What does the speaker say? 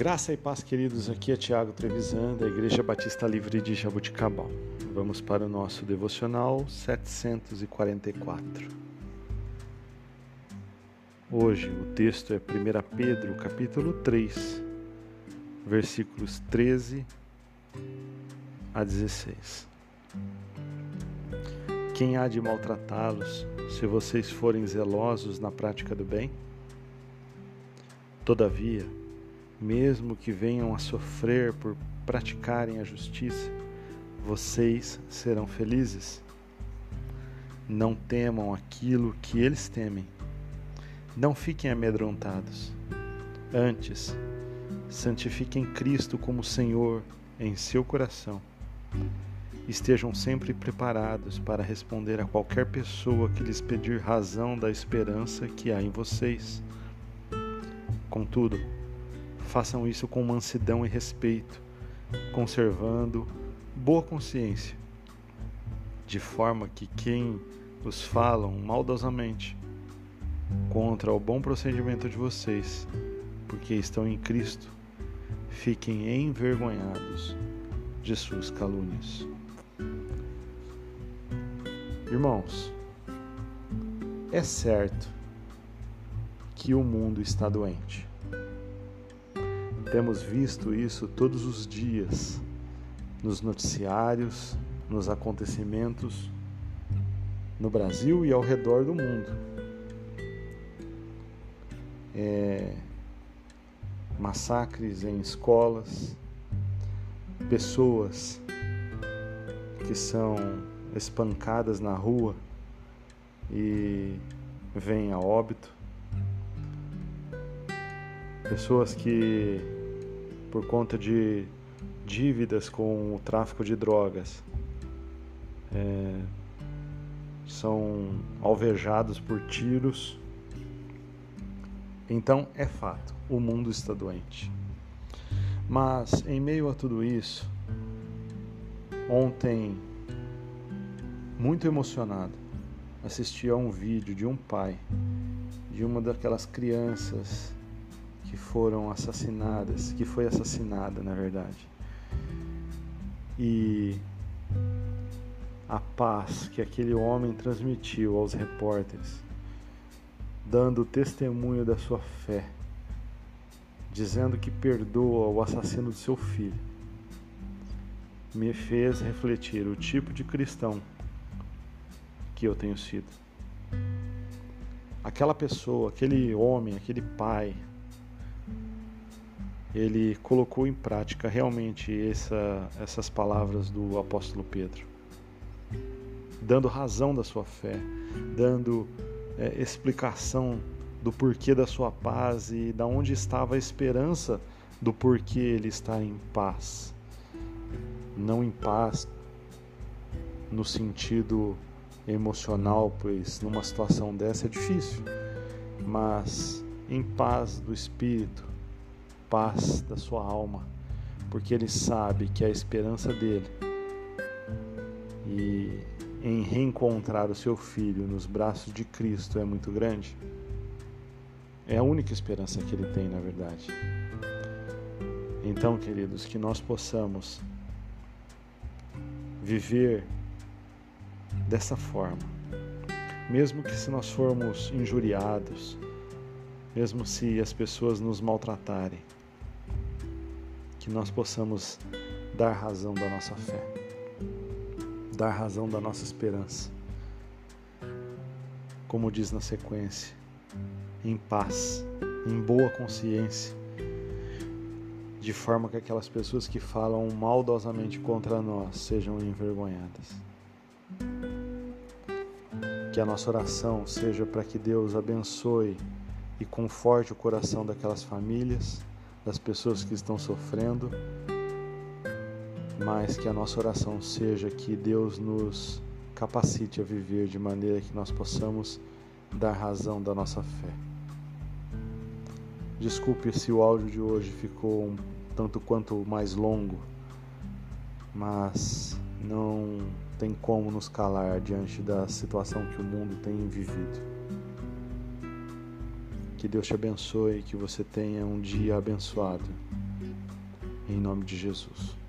Graça e paz, queridos. Aqui é Tiago Trevisan, da Igreja Batista Livre de Jabuticabal. Vamos para o nosso devocional 744. Hoje o texto é 1 Pedro, capítulo 3, versículos 13 a 16. Quem há de maltratá-los se vocês forem zelosos na prática do bem? Todavia, mesmo que venham a sofrer por praticarem a justiça, vocês serão felizes. Não temam aquilo que eles temem. Não fiquem amedrontados. Antes, santifiquem Cristo como Senhor em seu coração. Estejam sempre preparados para responder a qualquer pessoa que lhes pedir razão da esperança que há em vocês. Contudo, façam isso com mansidão e respeito, conservando boa consciência, de forma que quem os falam maldosamente contra o bom procedimento de vocês, porque estão em Cristo, fiquem envergonhados de suas calúnias. Irmãos, é certo que o mundo está doente. Temos visto isso todos os dias nos noticiários, nos acontecimentos no Brasil e ao redor do mundo. É, massacres em escolas, pessoas que são espancadas na rua e vêm a óbito, pessoas que por conta de dívidas com o tráfico de drogas. É, são alvejados por tiros. Então é fato, o mundo está doente. Mas em meio a tudo isso, ontem, muito emocionado, assisti a um vídeo de um pai de uma daquelas crianças que foram assassinadas, que foi assassinada, na verdade. E a paz que aquele homem transmitiu aos repórteres, dando testemunho da sua fé, dizendo que perdoa o assassino do seu filho, me fez refletir o tipo de cristão que eu tenho sido. Aquela pessoa, aquele homem, aquele pai, ele colocou em prática realmente essa, essas palavras do apóstolo Pedro, dando razão da sua fé, dando é, explicação do porquê da sua paz e da onde estava a esperança do porquê ele está em paz. Não em paz no sentido emocional, pois numa situação dessa é difícil, mas em paz do espírito, paz da sua alma, porque ele sabe que a esperança dele e em reencontrar o seu filho nos braços de Cristo é muito grande. É a única esperança que ele tem, na verdade. Então, queridos, que nós possamos viver dessa forma, mesmo que se nós formos injuriados, mesmo se as pessoas nos maltratarem, que nós possamos dar razão da nossa fé, dar razão da nossa esperança. Como diz na sequência, em paz, em boa consciência, de forma que aquelas pessoas que falam maldosamente contra nós sejam envergonhadas. Que a nossa oração seja para que Deus abençoe e conforte o coração daquelas famílias das pessoas que estão sofrendo, mas que a nossa oração seja que Deus nos capacite a viver de maneira que nós possamos dar razão da nossa fé. Desculpe se o áudio de hoje ficou um tanto quanto mais longo, mas não tem como nos calar diante da situação que o mundo tem vivido. Que Deus te abençoe e que você tenha um dia abençoado. Em nome de Jesus.